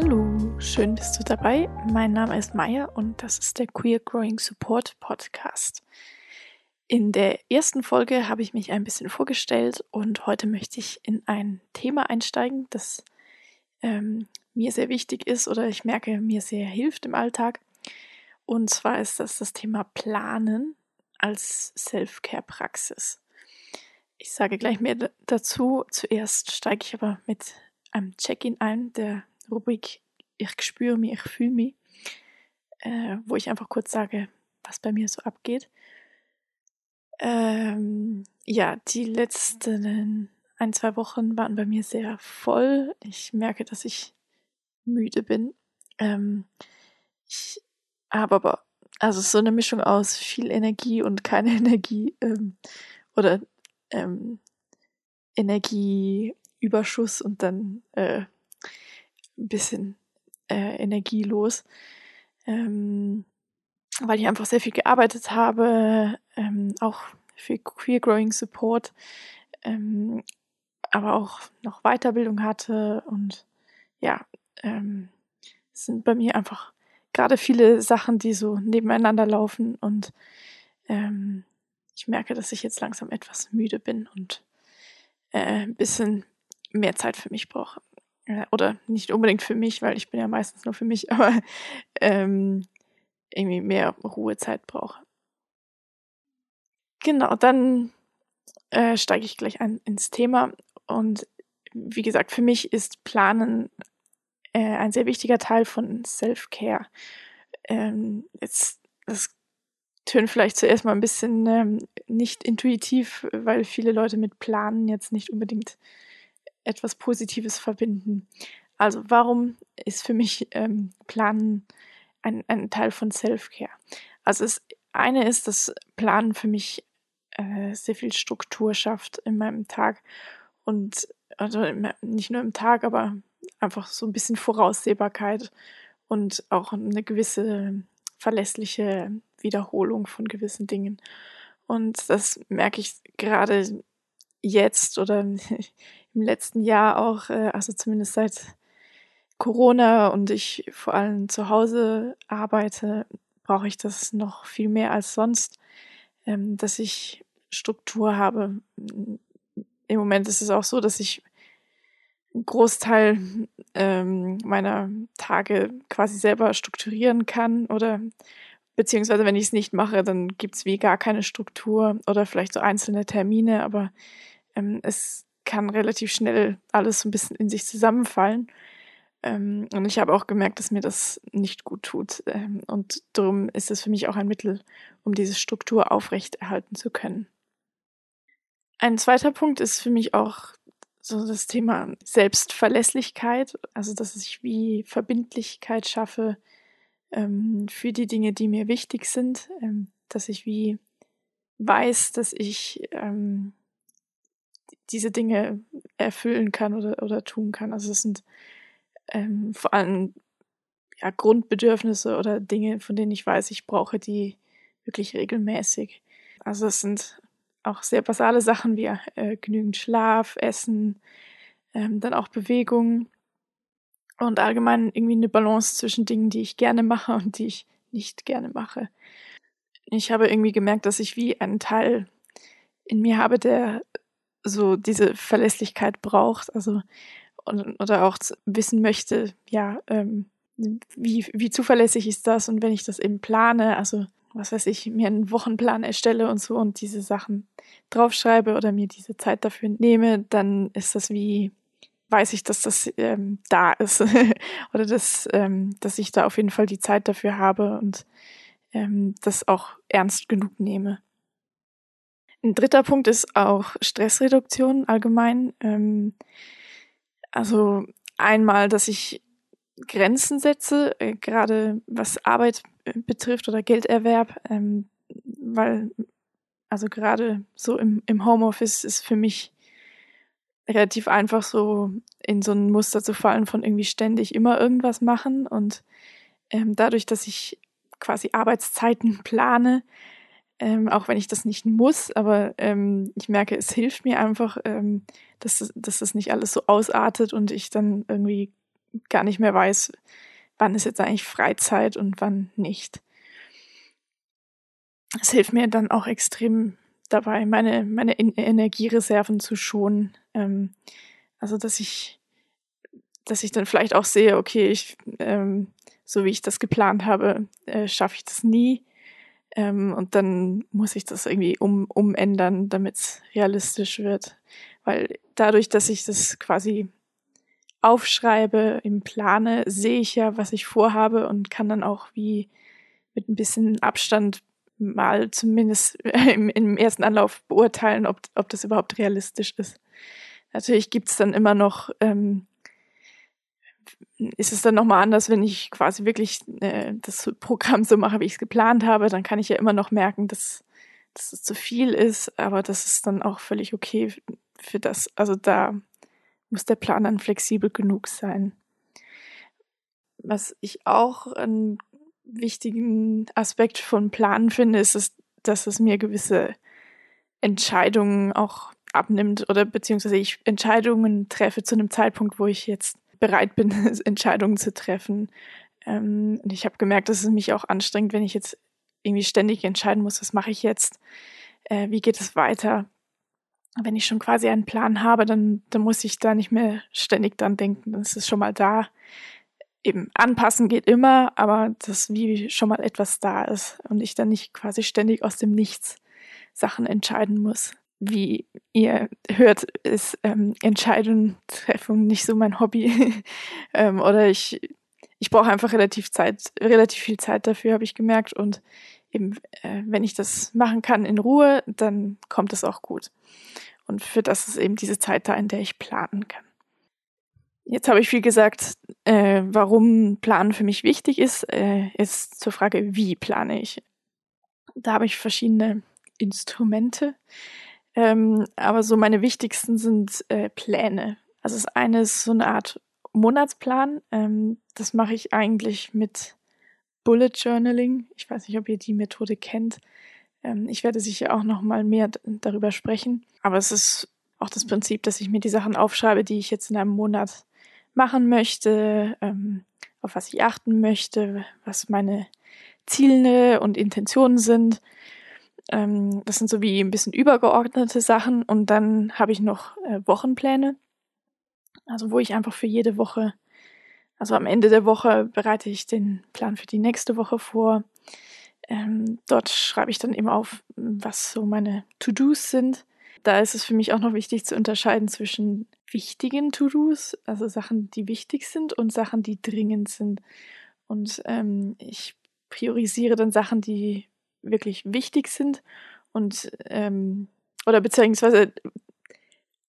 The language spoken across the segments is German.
Hallo, schön bist du dabei. Mein Name ist Maya und das ist der Queer Growing Support Podcast. In der ersten Folge habe ich mich ein bisschen vorgestellt und heute möchte ich in ein Thema einsteigen, das ähm, mir sehr wichtig ist oder ich merke, mir sehr hilft im Alltag. Und zwar ist das das Thema Planen als Self-Care-Praxis. Ich sage gleich mehr dazu. Zuerst steige ich aber mit einem Check-in ein, der Rubrik Ich spüre mich, ich fühle mich, äh, wo ich einfach kurz sage, was bei mir so abgeht. Ähm, ja, die letzten ein, zwei Wochen waren bei mir sehr voll. Ich merke, dass ich müde bin. Ähm, ich habe aber, also so eine Mischung aus viel Energie und keine Energie ähm, oder ähm, Energieüberschuss und dann äh, ein bisschen äh, energielos. Ähm, weil ich einfach sehr viel gearbeitet habe, ähm, auch für Queer Growing Support, ähm, aber auch noch Weiterbildung hatte und ja, ähm, es sind bei mir einfach gerade viele Sachen, die so nebeneinander laufen und ähm, ich merke, dass ich jetzt langsam etwas müde bin und äh, ein bisschen mehr Zeit für mich brauche. Oder nicht unbedingt für mich, weil ich bin ja meistens nur für mich, aber ähm, irgendwie mehr Ruhezeit brauche. Genau, dann äh, steige ich gleich ein ins Thema. Und wie gesagt, für mich ist Planen äh, ein sehr wichtiger Teil von Self-Care. Ähm, jetzt, das tönt vielleicht zuerst mal ein bisschen ähm, nicht intuitiv, weil viele Leute mit Planen jetzt nicht unbedingt etwas Positives verbinden. Also warum ist für mich ähm, Planen ein, ein Teil von Self-Care. Also das eine ist, dass Planen für mich äh, sehr viel Struktur schafft in meinem Tag und also nicht nur im Tag, aber einfach so ein bisschen Voraussehbarkeit und auch eine gewisse verlässliche Wiederholung von gewissen Dingen. Und das merke ich gerade jetzt oder im letzten Jahr auch, äh, also zumindest seit Corona und ich vor allem zu Hause arbeite, brauche ich das noch viel mehr als sonst, ähm, dass ich Struktur habe. Im Moment ist es auch so, dass ich einen Großteil ähm, meiner Tage quasi selber strukturieren kann oder beziehungsweise wenn ich es nicht mache, dann gibt es wie gar keine Struktur oder vielleicht so einzelne Termine, aber ähm, es kann relativ schnell alles so ein bisschen in sich zusammenfallen. Ähm, und ich habe auch gemerkt, dass mir das nicht gut tut. Ähm, und darum ist es für mich auch ein Mittel, um diese Struktur aufrechterhalten zu können. Ein zweiter Punkt ist für mich auch so das Thema Selbstverlässlichkeit, also dass ich wie Verbindlichkeit schaffe ähm, für die Dinge, die mir wichtig sind, ähm, dass ich wie weiß, dass ich ähm, diese Dinge erfüllen kann oder, oder tun kann. Also es sind ähm, vor allem ja, Grundbedürfnisse oder Dinge, von denen ich weiß, ich brauche die wirklich regelmäßig. Also es sind auch sehr basale Sachen wie äh, genügend Schlaf, Essen, ähm, dann auch Bewegung und allgemein irgendwie eine Balance zwischen Dingen, die ich gerne mache und die ich nicht gerne mache. Ich habe irgendwie gemerkt, dass ich wie einen Teil in mir habe, der so diese Verlässlichkeit braucht. Also und, oder auch wissen möchte, ja, ähm, wie, wie zuverlässig ist das und wenn ich das eben plane, also was weiß ich, mir einen Wochenplan erstelle und so und diese Sachen draufschreibe oder mir diese Zeit dafür nehme, dann ist das wie, weiß ich, dass das ähm, da ist oder dass, ähm, dass ich da auf jeden Fall die Zeit dafür habe und ähm, das auch ernst genug nehme. Ein dritter Punkt ist auch Stressreduktion allgemein. Ähm, also einmal, dass ich Grenzen setze, äh, gerade was Arbeit äh, betrifft oder Gelderwerb, ähm, weil also gerade so im, im Homeoffice ist für mich relativ einfach so in so ein Muster zu fallen von irgendwie ständig immer irgendwas machen und ähm, dadurch, dass ich quasi Arbeitszeiten plane, ähm, auch wenn ich das nicht muss, aber ähm, ich merke, es hilft mir einfach, ähm, dass, dass das nicht alles so ausartet und ich dann irgendwie gar nicht mehr weiß, wann ist jetzt eigentlich Freizeit und wann nicht. Es hilft mir dann auch extrem dabei, meine, meine Energiereserven zu schonen. Ähm, also, dass ich, dass ich dann vielleicht auch sehe, okay, ich, ähm, so wie ich das geplant habe, äh, schaffe ich das nie. Ähm, und dann muss ich das irgendwie um, umändern, damit es realistisch wird. Weil dadurch, dass ich das quasi aufschreibe, im Plane, sehe ich ja, was ich vorhabe und kann dann auch wie mit ein bisschen Abstand mal zumindest im, im ersten Anlauf beurteilen, ob, ob das überhaupt realistisch ist. Natürlich gibt's dann immer noch, ähm, ist es dann nochmal anders, wenn ich quasi wirklich äh, das Programm so mache, wie ich es geplant habe, dann kann ich ja immer noch merken, dass, dass es zu viel ist, aber das ist dann auch völlig okay für das. Also da muss der Plan dann flexibel genug sein. Was ich auch einen wichtigen Aspekt von Planen finde, ist, es, dass es mir gewisse Entscheidungen auch abnimmt oder beziehungsweise ich Entscheidungen treffe zu einem Zeitpunkt, wo ich jetzt bereit bin, Entscheidungen zu treffen. Ähm, und ich habe gemerkt, dass es mich auch anstrengt, wenn ich jetzt irgendwie ständig entscheiden muss, was mache ich jetzt, äh, wie geht es weiter wenn ich schon quasi einen Plan habe, dann, dann muss ich da nicht mehr ständig dran denken. Dann ist es schon mal da. Eben anpassen geht immer, aber das wie schon mal etwas da ist und ich dann nicht quasi ständig aus dem Nichts Sachen entscheiden muss. Wie ihr hört, ist ähm, Entscheidung, Treffung nicht so mein Hobby. ähm, oder ich, ich brauche einfach relativ Zeit, relativ viel Zeit dafür, habe ich gemerkt. Und eben, äh, wenn ich das machen kann in Ruhe, dann kommt es auch gut. Und für das ist eben diese Zeit da, in der ich planen kann. Jetzt habe ich viel gesagt, äh, warum Planen für mich wichtig ist. Äh, ist zur Frage, wie plane ich. Da habe ich verschiedene Instrumente. Ähm, aber so meine wichtigsten sind äh, Pläne. Also das eine ist so eine Art Monatsplan. Ähm, das mache ich eigentlich mit Bullet Journaling. Ich weiß nicht, ob ihr die Methode kennt. Ähm, ich werde sicher auch noch mal mehr darüber sprechen. Aber es ist auch das Prinzip, dass ich mir die Sachen aufschreibe, die ich jetzt in einem Monat machen möchte, ähm, auf was ich achten möchte, was meine Ziele und Intentionen sind. Ähm, das sind so wie ein bisschen übergeordnete Sachen. Und dann habe ich noch äh, Wochenpläne. Also wo ich einfach für jede Woche, also am Ende der Woche bereite ich den Plan für die nächste Woche vor. Ähm, dort schreibe ich dann eben auf, was so meine To-Dos sind. Da ist es für mich auch noch wichtig zu unterscheiden zwischen wichtigen To-Dos, also Sachen, die wichtig sind, und Sachen, die dringend sind. Und ähm, ich priorisiere dann Sachen, die wirklich wichtig sind und ähm, oder beziehungsweise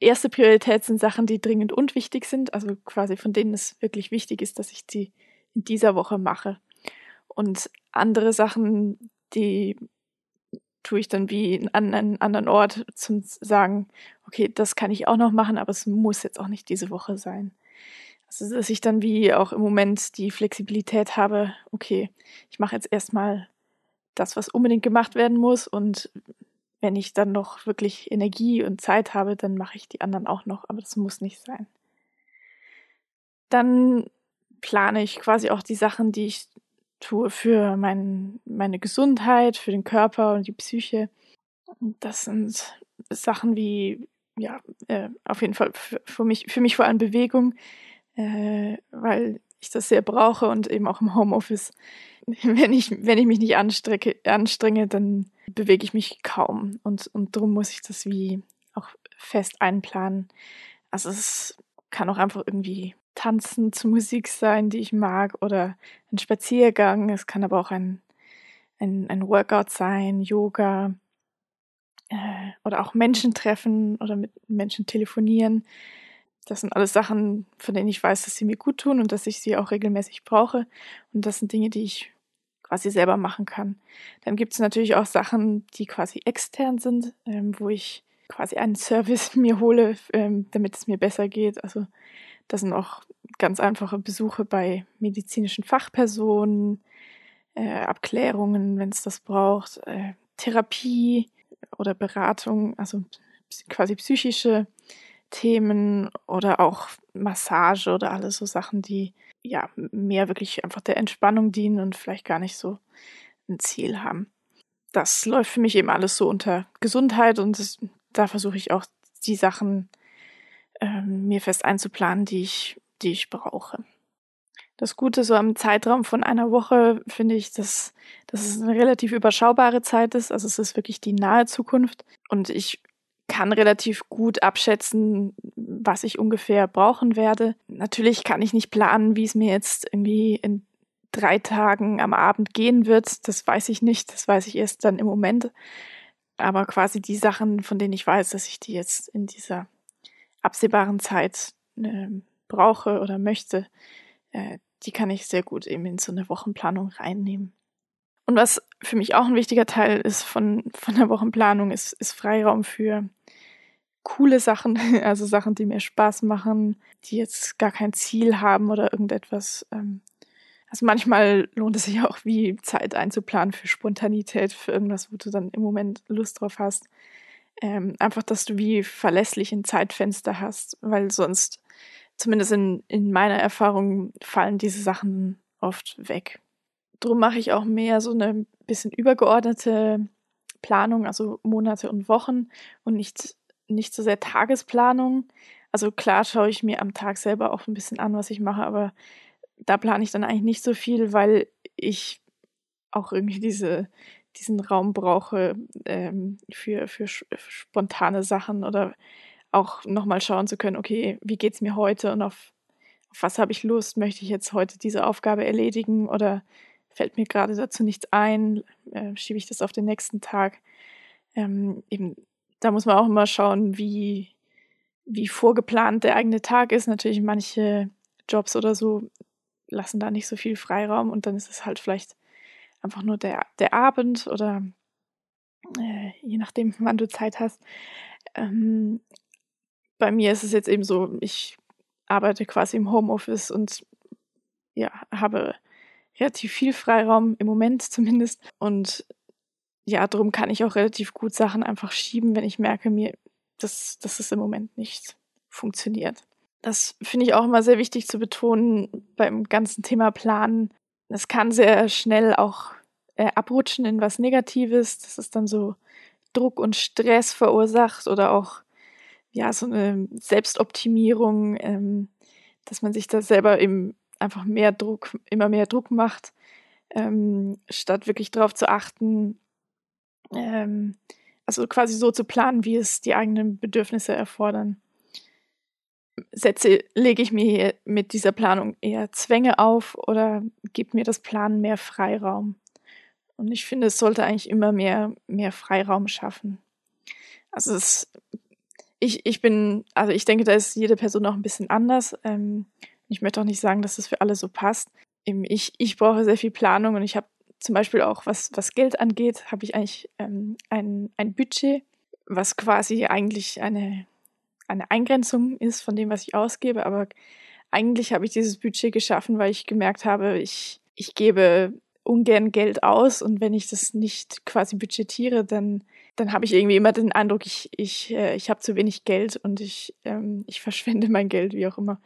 erste Priorität sind Sachen, die dringend und wichtig sind, also quasi von denen es wirklich wichtig ist, dass ich die in dieser Woche mache. Und andere Sachen, die tue ich dann wie an einen anderen Ort zum sagen, okay, das kann ich auch noch machen, aber es muss jetzt auch nicht diese Woche sein. Also, dass ich dann wie auch im Moment die Flexibilität habe, okay, ich mache jetzt erstmal das, was unbedingt gemacht werden muss und wenn ich dann noch wirklich Energie und Zeit habe, dann mache ich die anderen auch noch, aber das muss nicht sein. Dann plane ich quasi auch die Sachen, die ich tue für mein, meine Gesundheit, für den Körper und die Psyche. Das sind Sachen wie, ja, äh, auf jeden Fall für, für, mich, für mich vor allem Bewegung, äh, weil ich das sehr brauche und eben auch im Homeoffice. Wenn ich, wenn ich mich nicht anstrenge, dann bewege ich mich kaum. Und, und darum muss ich das wie auch fest einplanen. Also es kann auch einfach irgendwie Tanzen zu Musik sein, die ich mag, oder ein Spaziergang. Es kann aber auch ein, ein, ein Workout sein, Yoga äh, oder auch Menschen treffen oder mit Menschen telefonieren. Das sind alles Sachen, von denen ich weiß, dass sie mir gut tun und dass ich sie auch regelmäßig brauche. Und das sind Dinge, die ich quasi selber machen kann. Dann gibt es natürlich auch Sachen, die quasi extern sind, ähm, wo ich quasi einen Service mir hole, ähm, damit es mir besser geht. Also das sind auch ganz einfache Besuche bei medizinischen Fachpersonen, äh, Abklärungen, wenn es das braucht, äh, Therapie oder Beratung, also quasi psychische Themen oder auch Massage oder alles so Sachen, die ja mehr wirklich einfach der Entspannung dienen und vielleicht gar nicht so ein Ziel haben. Das läuft für mich eben alles so unter Gesundheit und das, da versuche ich auch die Sachen ähm, mir fest einzuplanen, die ich, die ich brauche. Das Gute so am Zeitraum von einer Woche finde ich, dass, dass es eine relativ überschaubare Zeit ist. Also es ist wirklich die nahe Zukunft. Und ich kann relativ gut abschätzen, was ich ungefähr brauchen werde. Natürlich kann ich nicht planen, wie es mir jetzt irgendwie in drei Tagen am Abend gehen wird. Das weiß ich nicht. Das weiß ich erst dann im Moment. Aber quasi die Sachen, von denen ich weiß, dass ich die jetzt in dieser absehbaren Zeit äh, brauche oder möchte, äh, die kann ich sehr gut eben in so eine Wochenplanung reinnehmen. Und was für mich auch ein wichtiger Teil ist von, von der Wochenplanung, ist, ist Freiraum für coole Sachen, also Sachen, die mir Spaß machen, die jetzt gar kein Ziel haben oder irgendetwas. Ähm, also manchmal lohnt es sich auch, wie Zeit einzuplanen für Spontanität, für irgendwas, wo du dann im Moment Lust drauf hast. Ähm, einfach, dass du wie verlässlich ein Zeitfenster hast, weil sonst, zumindest in, in meiner Erfahrung, fallen diese Sachen oft weg. Drum mache ich auch mehr so eine bisschen übergeordnete Planung, also Monate und Wochen und nicht nicht so sehr Tagesplanung. Also klar schaue ich mir am Tag selber auch ein bisschen an, was ich mache, aber da plane ich dann eigentlich nicht so viel, weil ich auch irgendwie diese, diesen Raum brauche ähm, für, für, für spontane Sachen oder auch nochmal schauen zu können, okay, wie geht es mir heute und auf, auf was habe ich Lust? Möchte ich jetzt heute diese Aufgabe erledigen oder fällt mir gerade dazu nichts ein? Äh, schiebe ich das auf den nächsten Tag? Ähm, eben da muss man auch immer schauen, wie, wie vorgeplant der eigene Tag ist. Natürlich manche Jobs oder so lassen da nicht so viel Freiraum und dann ist es halt vielleicht einfach nur der, der Abend oder äh, je nachdem, wann du Zeit hast. Ähm, bei mir ist es jetzt eben so, ich arbeite quasi im Homeoffice und ja, habe relativ viel Freiraum im Moment zumindest und ja, darum kann ich auch relativ gut Sachen einfach schieben, wenn ich merke, mir, dass, dass es im Moment nicht funktioniert. Das finde ich auch immer sehr wichtig zu betonen beim ganzen Thema Planen. Es kann sehr schnell auch äh, abrutschen in was Negatives, dass es dann so Druck und Stress verursacht oder auch ja so eine Selbstoptimierung, ähm, dass man sich da selber eben einfach mehr Druck, immer mehr Druck macht, ähm, statt wirklich darauf zu achten, ähm, also quasi so zu planen, wie es die eigenen Bedürfnisse erfordern. Setze, lege ich mir mit dieser Planung eher Zwänge auf oder gibt mir das Planen mehr Freiraum? Und ich finde, es sollte eigentlich immer mehr, mehr Freiraum schaffen. Also es, ich, ich bin, also ich denke, da ist jede Person auch ein bisschen anders. Ähm, ich möchte auch nicht sagen, dass das für alle so passt. Ich, ich brauche sehr viel Planung und ich habe zum Beispiel auch was, was Geld angeht, habe ich eigentlich ähm, ein, ein Budget, was quasi eigentlich eine, eine Eingrenzung ist von dem, was ich ausgebe. Aber eigentlich habe ich dieses Budget geschaffen, weil ich gemerkt habe, ich, ich gebe ungern Geld aus und wenn ich das nicht quasi budgetiere, dann, dann habe ich irgendwie immer den Eindruck, ich, ich, äh, ich habe zu wenig Geld und ich, ähm, ich verschwende mein Geld, wie auch immer.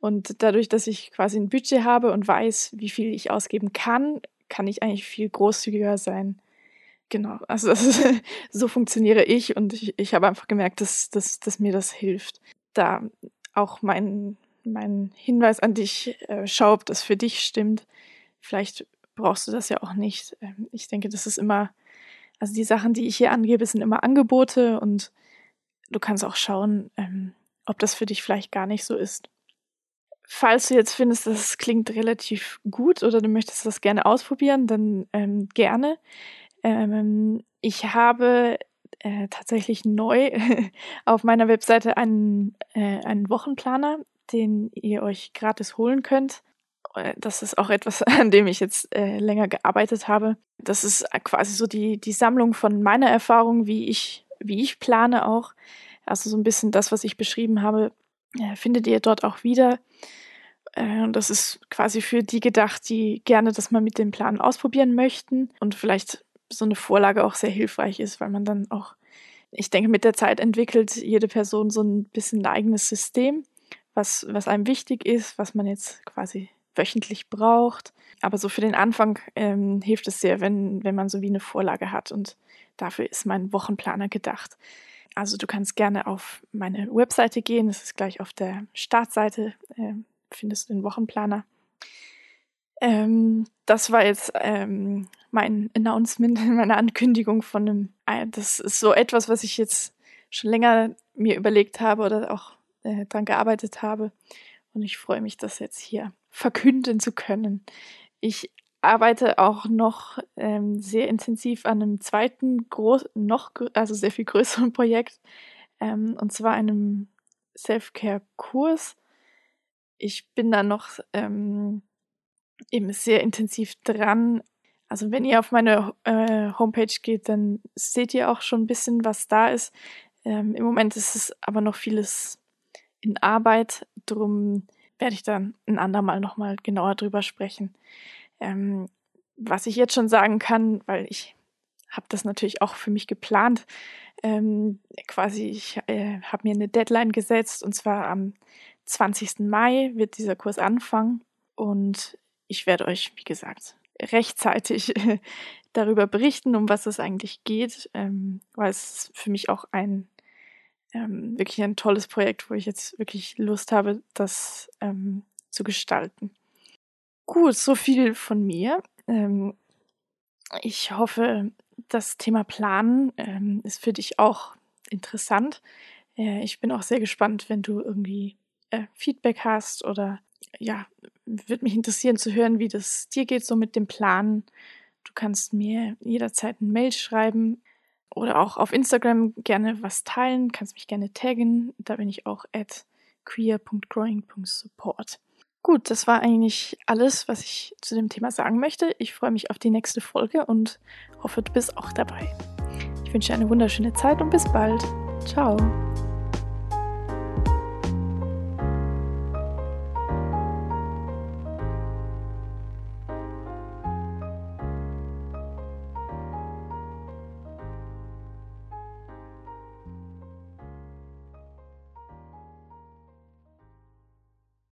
Und dadurch, dass ich quasi ein Budget habe und weiß, wie viel ich ausgeben kann, kann ich eigentlich viel großzügiger sein. Genau, also ist, so funktioniere ich und ich, ich habe einfach gemerkt, dass, dass, dass mir das hilft. Da auch mein, mein Hinweis an dich, äh, schau, ob das für dich stimmt. Vielleicht brauchst du das ja auch nicht. Ähm, ich denke, das ist immer, also die Sachen, die ich hier angebe, sind immer Angebote und du kannst auch schauen, ähm, ob das für dich vielleicht gar nicht so ist falls du jetzt findest, das klingt relativ gut oder du möchtest das gerne ausprobieren, dann ähm, gerne. Ähm, ich habe äh, tatsächlich neu auf meiner Webseite einen, äh, einen Wochenplaner, den ihr euch gratis holen könnt. Äh, das ist auch etwas, an dem ich jetzt äh, länger gearbeitet habe. Das ist quasi so die, die Sammlung von meiner Erfahrung, wie ich, wie ich plane auch. Also so ein bisschen das, was ich beschrieben habe, äh, findet ihr dort auch wieder. Äh, und das ist quasi für die gedacht, die gerne das mal mit dem Plan ausprobieren möchten und vielleicht so eine Vorlage auch sehr hilfreich ist, weil man dann auch, ich denke, mit der Zeit entwickelt jede Person so ein bisschen ein eigenes System, was, was einem wichtig ist, was man jetzt quasi wöchentlich braucht. Aber so für den Anfang ähm, hilft es sehr, wenn, wenn man so wie eine Vorlage hat. Und dafür ist mein Wochenplaner gedacht. Also du kannst gerne auf meine Webseite gehen. Das ist gleich auf der Startseite. Äh, findest du den Wochenplaner. Ähm, das war jetzt ähm, mein Announcement, meine Ankündigung von einem. Äh, das ist so etwas, was ich jetzt schon länger mir überlegt habe oder auch äh, dran gearbeitet habe. Und ich freue mich, das jetzt hier verkünden zu können. Ich arbeite auch noch ähm, sehr intensiv an einem zweiten, groß, noch, also sehr viel größeren Projekt, ähm, und zwar einem Self-Care-Kurs. Ich bin da noch ähm, eben sehr intensiv dran. Also wenn ihr auf meine äh, Homepage geht, dann seht ihr auch schon ein bisschen, was da ist. Ähm, Im Moment ist es aber noch vieles in Arbeit, drum werde ich dann ein andermal nochmal genauer drüber sprechen. Ähm, was ich jetzt schon sagen kann, weil ich habe das natürlich auch für mich geplant, ähm, quasi, ich äh, habe mir eine Deadline gesetzt und zwar am 20. Mai wird dieser Kurs anfangen und ich werde euch, wie gesagt, rechtzeitig darüber berichten, um was es eigentlich geht, ähm, weil es für mich auch ein ähm, wirklich ein tolles Projekt, wo ich jetzt wirklich Lust habe, das ähm, zu gestalten. Gut, so viel von mir. Ähm, ich hoffe, das Thema Planen ähm, ist für dich auch interessant. Äh, ich bin auch sehr gespannt, wenn du irgendwie äh, Feedback hast oder ja, würde mich interessieren zu hören, wie das dir geht so mit dem Planen. Du kannst mir jederzeit ein Mail schreiben oder auch auf Instagram gerne was teilen, kannst mich gerne taggen. Da bin ich auch at queer.growing.support. Gut, das war eigentlich alles, was ich zu dem Thema sagen möchte. Ich freue mich auf die nächste Folge und hoffe, du bist auch dabei. Ich wünsche eine wunderschöne Zeit und bis bald. Ciao.